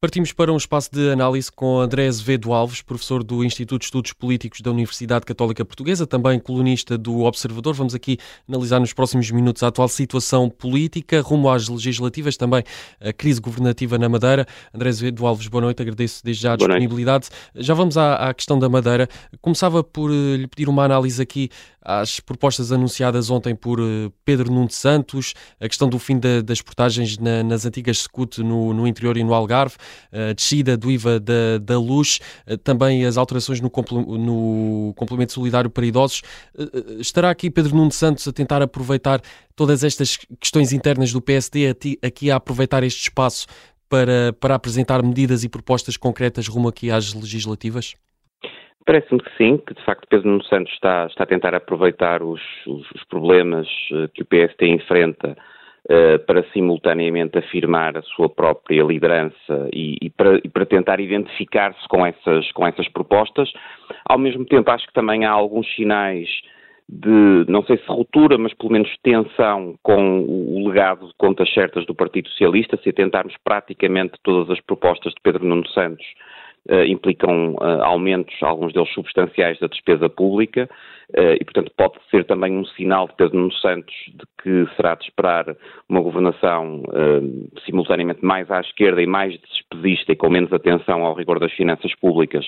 Partimos para um espaço de análise com André Azevedo Alves, professor do Instituto de Estudos Políticos da Universidade Católica Portuguesa, também colunista do Observador. Vamos aqui analisar nos próximos minutos a atual situação política, rumo às legislativas, também a crise governativa na Madeira. André Azevedo Alves, boa noite, agradeço desde já a disponibilidade. Já vamos à, à, questão da Madeira. Começava por eh, lhe pedir uma análise aqui às propostas anunciadas ontem por eh, Pedro Nuno Santos, a questão do fim da, das portagens na, nas antigas SCUT no, no interior e no Algarve a descida do IVA da, da luz, eh, também as alterações no, no complemento solidário para idosos. Eh, eh, estará aqui Pedro Nuno Santos a tentar aproveitar todas estas questões internas do PSD, aqui a aproveitar este espaço para, para apresentar medidas e propostas concretas rumo aqui às legislativas? Parece-me que sim, que de facto Pedro Nuno Santos está, está a tentar aproveitar os, os, os problemas que o PSD enfrenta para simultaneamente afirmar a sua própria liderança e, e, para, e para, tentar identificar-se com essas, com essas propostas. Ao mesmo tempo, acho que também há alguns sinais de, não sei se ruptura, mas pelo menos tensão com o legado de contas certas do Partido Socialista, se tentarmos praticamente todas as propostas de Pedro Nuno Santos uh, implicam uh, aumentos, alguns deles substanciais, da despesa pública. Eh, e, portanto, pode ser também um sinal de Pedro Nuno Santos de que será de esperar uma governação uh, simultaneamente mais à esquerda e mais despedista e com menos atenção ao rigor das finanças públicas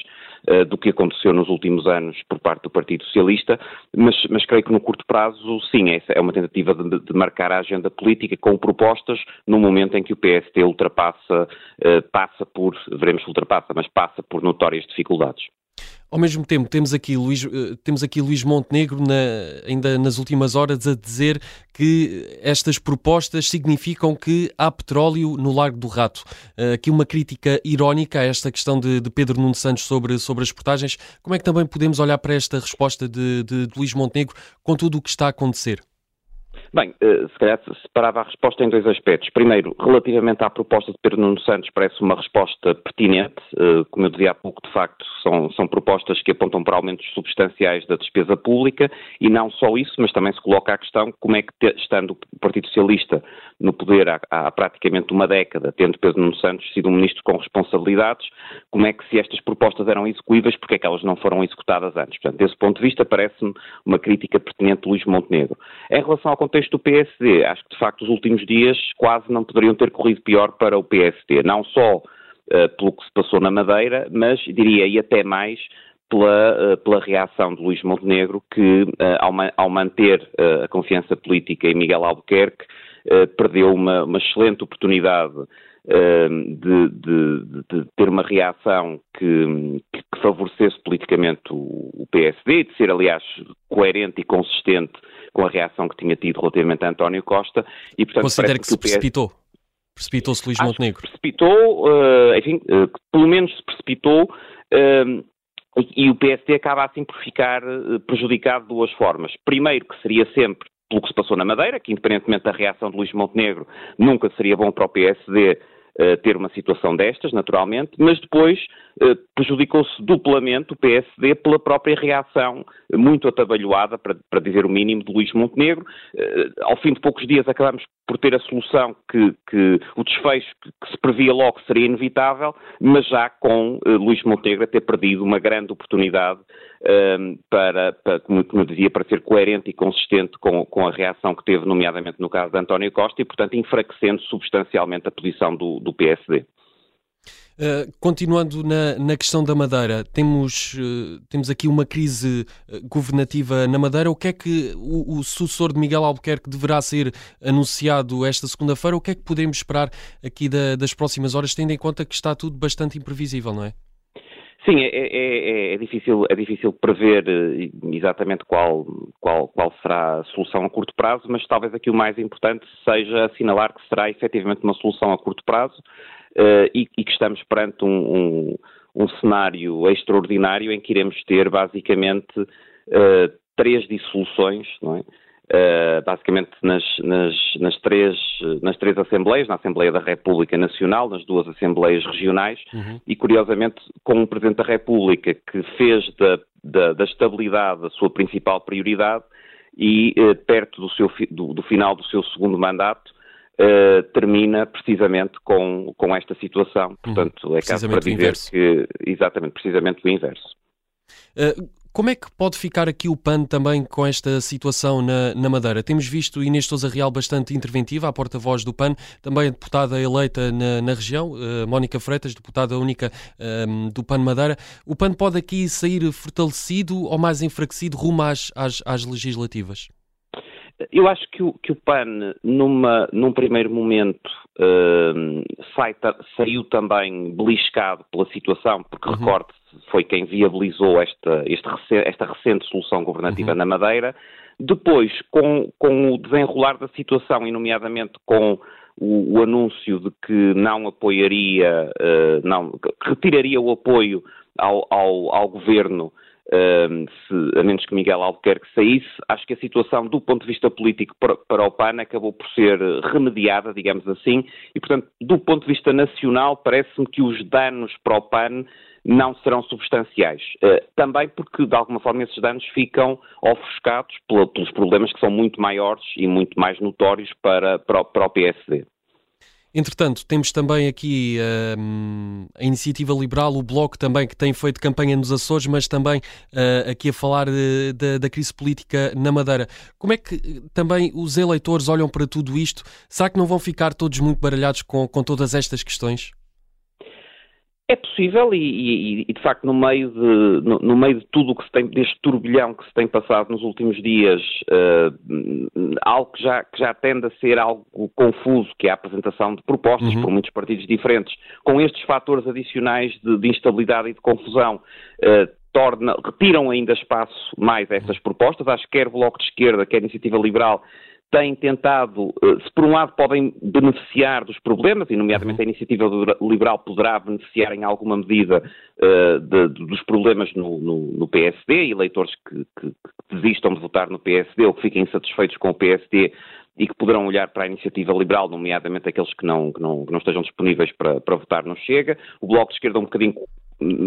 uh, do que aconteceu nos últimos anos por parte do Partido Socialista, mas, mas creio que no curto prazo, sim, essa é uma tentativa de, de, marcar a agenda política com propostas no momento em que o PST ultrapassa, passa por, veremos se ultrapassa, mas passa por notórias dificuldades. Ao mesmo tempo, temos aqui Luís, eh, temos aqui Luís Montenegro, na, ainda nas últimas horas, a dizer que estas propostas significam que há petróleo no Largo do Rato. Eh, aqui uma crítica irónica a esta questão de, de Pedro Nuno Santos sobre, sobre as portagens. Como é que também podemos olhar para esta resposta de, de, de Luís Montenegro com tudo o que está a acontecer? Bem, eh, se calhar separava a resposta em dois aspectos. Primeiro, relativamente à proposta de Pedro Nuno Santos, parece uma resposta pertinente. Eh, como eu dizia há pouco, de facto, são, são propostas que apontam para aumentos substanciais da despesa pública e não só isso, mas também se coloca a questão como é que, estando o Partido Socialista no poder há, há praticamente uma década, tendo Pedro Nuno Santos sido um ministro com responsabilidades, como é que se estas propostas eram execuíveis, porque é que elas não foram executadas antes? Portanto, desse ponto de vista, parece-me uma crítica pertinente de Luís Montenegro. Em relação ao contexto contexto do PSD, acho que de facto os últimos dias quase não poderiam ter corrido pior para o PSD, não só uh, pelo que se passou na Madeira, mas diria e até mais pela, uh, pela reação de Luís Montenegro, que uh, ao, ma ao, manter a confiança política em Miguel Albuquerque, perdeu uma, uma excelente oportunidade de, de, de, ter uma reação que, que favorecesse politicamente o, o, PSD, de ser, aliás, coerente e consistente com a reação que tinha tido relativamente a António Costa. E, portanto, Considera que, que se precipitou? Precipitou-se Luís Montenegro? precipitou, uh, enfim, uh, pelo menos se precipitou. Uh, e, e o PSD acaba assim por ficar prejudicado de duas formas. Primeiro, que seria sempre pelo que se passou na Madeira, que independentemente da reação de Luís Montenegro, nunca seria bom para o PSD ter uma situação destas, naturalmente, mas depois uh, prejudicou-se duplamente o PSD pela própria reação muito atabalhoada, para, para dizer o mínimo, de Luís Montenegro. Uh, ao fim de poucos dias acabamos por ter a solução que, que o desfecho que, que, se previa logo seria inevitável, mas já com Luís Montenegro ter perdido uma grande oportunidade para, para como, como, dizia, para ser coerente e consistente com, com, a reação que teve, nomeadamente no caso de António Costa, e, portanto, enfraquecendo substancialmente a posição do, do PSD. Uh, continuando na, na, questão da Madeira, temos, uh, temos aqui uma crise uh, governativa na Madeira. O que é que o, o sucessor de Miguel Albuquerque deverá ser anunciado esta segunda-feira? O que é que podemos esperar aqui da, das próximas horas, tendo em conta que está tudo bastante imprevisível, não é? Sim, é, é, é, é, difícil, é difícil prever eh, exatamente qual, qual, qual será a solução a curto prazo, mas talvez aqui o mais importante seja assinalar que será efetivamente uma solução a curto prazo uh, e, e, que estamos perante um, um, um, cenário extraordinário em que iremos ter basicamente uh, três dissoluções, não é? Uh, basicamente nas, nas, nas, três, nas três Assembleias, na Assembleia da República Nacional, nas duas Assembleias Regionais, uhum. e curiosamente com um Presidente da República que fez da, da, da estabilidade a sua principal prioridade e uh, perto do, seu, do, do, final do seu segundo mandato uh, termina precisamente com, com esta situação. Uhum. Portanto, é caso para dizer que exatamente, precisamente o inverso. Como é que pode ficar aqui o PAN também com esta situação na, na Madeira? Temos visto Inês Sousa Real bastante interventiva, a porta-voz do PAN, também a deputada eleita na, na região, uh, Mónica Freitas, deputada única um, do PAN Madeira. O PAN pode aqui sair fortalecido ou mais enfraquecido rumo às, às, às legislativas? Eu acho que o, que o PAN, numa, num primeiro momento, uh, sai, saiu também beliscado pela situação, porque uhum. recorde foi quem viabilizou esta, este, esta recente solução governativa uhum. na Madeira. Depois, com, com o desenrolar da situação, e nomeadamente com o, o anúncio de que não apoiaria, uh, não, que retiraria o apoio ao, ao, ao governo se, a menos que Miguel Albuquerque saísse, acho que a situação do ponto de vista político para, para, o PAN acabou por ser remediada, digamos assim, e portanto, do ponto de vista nacional, parece-me que os danos para o PAN não serão substanciais. Uh, também porque, de alguma forma, esses danos ficam ofuscados pelos problemas que são muito maiores e muito mais notórios para, para, o PSD. Entretanto, temos também aqui uh, a Iniciativa Liberal, o Bloco também, que tem feito campanha nos Açores, mas também uh, aqui a falar de, de, da crise política na Madeira. Como é que eh, também os eleitores olham para tudo isto? Será que não vão ficar todos muito baralhados com, com todas estas questões? É possível e, e, e, de facto no meio de, no, no, meio de tudo o que se tem, deste turbilhão que se tem passado nos últimos dias, uh, algo que já, que já tende a ser algo confuso, que é a apresentação de propostas uhum. por muitos partidos diferentes, com estes fatores adicionais de, de instabilidade e de confusão, uh, torna, retiram ainda espaço mais a essas propostas. Acho que quer o Bloco de Esquerda, quer a Iniciativa Liberal, têm tentado, eh, se por um lado podem beneficiar dos problemas, e nomeadamente a iniciativa liberal poderá beneficiar em alguma medida uh, de, de, dos problemas no, no, no, PSD, eleitores que, que, que desistam de votar no PSD ou que fiquem insatisfeitos com o PSD e que poderão olhar para a iniciativa liberal, nomeadamente aqueles que não, que não, não estejam disponíveis para, para votar no Chega. O Bloco de Esquerda um bocadinho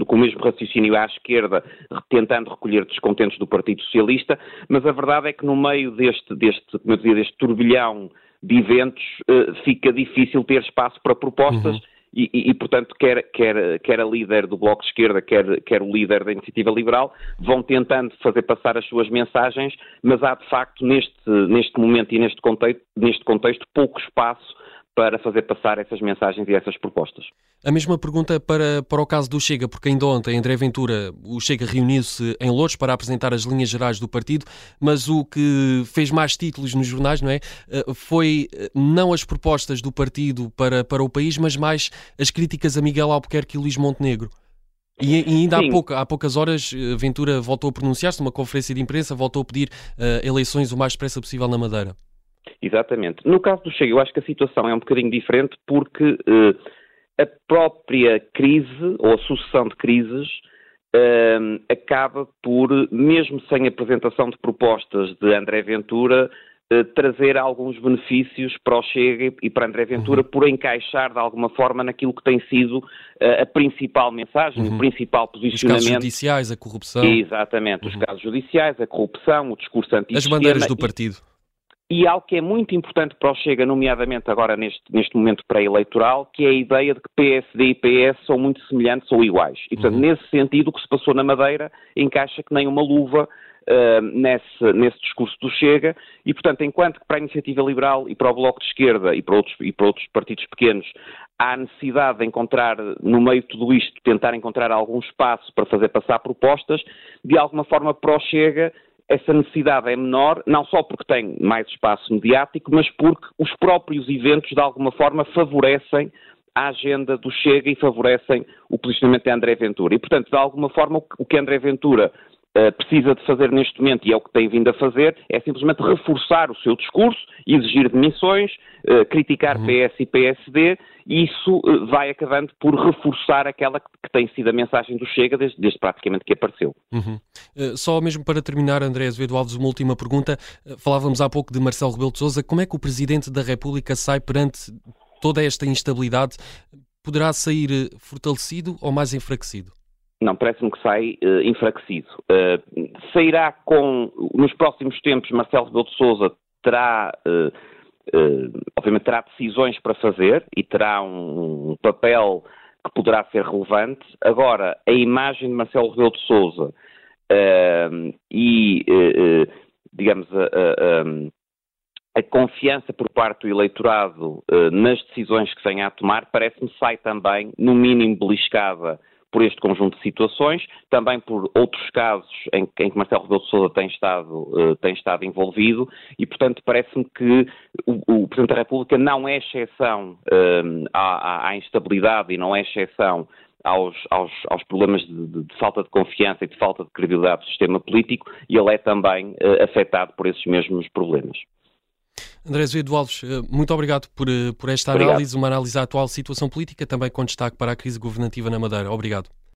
com o mesmo raciocínio à esquerda, tentando recolher descontentes do Partido Socialista, mas a verdade é que no meio deste, deste, como eu dizia, deste turbilhão de eventos, uh, fica difícil ter espaço para propostas. Uhum. E, e, e, portanto, quer, quer, quer a líder do Bloco de Esquerda, quer, quer o líder da Iniciativa Liberal, vão tentando fazer passar as suas mensagens, mas há, de facto, neste, neste momento e neste contexto, neste contexto pouco espaço para fazer passar essas mensagens e essas propostas. A mesma pergunta para, para o caso do Chega, porque ainda ontem, André Ventura, o Chega reuniu-se em Louros para apresentar as linhas gerais do partido, mas o que fez mais títulos nos jornais, não é? Eh, foi eh, não as propostas do partido para, para o país, mas mais as críticas a Miguel Albuquerque e Luís Montenegro. E, e ainda há, pouca, há, poucas horas, eh, Ventura voltou a pronunciar-se numa conferência de imprensa, voltou a pedir uh, eleições o mais depressa possível na Madeira. Exatamente. No caso do Chega, eu acho que a situação é um bocadinho diferente porque uh, a própria crise, ou a sucessão de crises, uh, acaba por, mesmo sem apresentação de propostas de André Ventura, uh, trazer alguns benefícios para o Chega e para André Ventura uhum. por encaixar de alguma forma naquilo que tem sido a principal mensagem, uhum. o principal posicionamento. Os casos judiciais, a corrupção. Exatamente, uhum. os casos judiciais, a corrupção, o discurso anti As bandeiras do partido. E algo que é muito importante para o Chega, nomeadamente agora neste, neste momento pré-eleitoral, que é a ideia de que PSD e PS são muito semelhantes ou iguais. E, portanto, uhum. nesse sentido, o que se passou na Madeira encaixa que nem uma luva uh, nesse, nesse discurso do Chega. E, portanto, enquanto que para a Iniciativa Liberal e para o Bloco de Esquerda e para outros, e para outros partidos pequenos há necessidade de encontrar, no meio de tudo isto, tentar encontrar algum espaço para fazer passar propostas, de alguma forma para o Chega essa necessidade é menor, não só porque tem mais espaço mediático, mas porque os próprios eventos, de alguma forma, favorecem a agenda do Chega e favorecem o posicionamento de André Ventura. E, portanto, de alguma forma, o que André Ventura precisa de fazer neste momento, e é o que tem vindo a fazer, é simplesmente reforçar o seu discurso, exigir demissões, uh, criticar uhum. PS e PSD, e isso uh, vai acabando por reforçar aquela que, que, tem sido a mensagem do Chega desde, desde praticamente que apareceu. Uhum. só mesmo para terminar, André Azevedo Alves, uma última pergunta. falávamos há pouco de Marcelo Rebelo de Sousa. Como é que o Presidente da República sai perante toda esta instabilidade? Poderá sair fortalecido ou mais enfraquecido? Não, parece-me que sai uh, enfraquecido. Uh, sairá com, nos próximos tempos, Marcelo Rebelo de Sousa terá uh, obviamente terá decisões para fazer e terá um, papel que poderá ser relevante. Agora, a imagem de Marcelo Rebelo de Sousa e, digamos, a, a confiança por parte do eleitorado nas decisões que venha a tomar parece-me sai também, no mínimo, beliscada por este conjunto de situações, também por outros casos em, em que Marcelo Rebelo de Sousa tem estado, uh, tem estado envolvido e, portanto, parece-me que o, o, Presidente da República não é exceção uh, à, à, instabilidade e não é exceção aos, aos, aos problemas de, de, de, falta de confiança e de falta de credibilidade do sistema político e ele é também uh, afetado por esses mesmos problemas. André Azevedo Alves, eh, muito obrigado por, eh, por esta obrigado. análise, uma análise da atual situação política, também com destaque para a crise governativa na Madeira. Obrigado.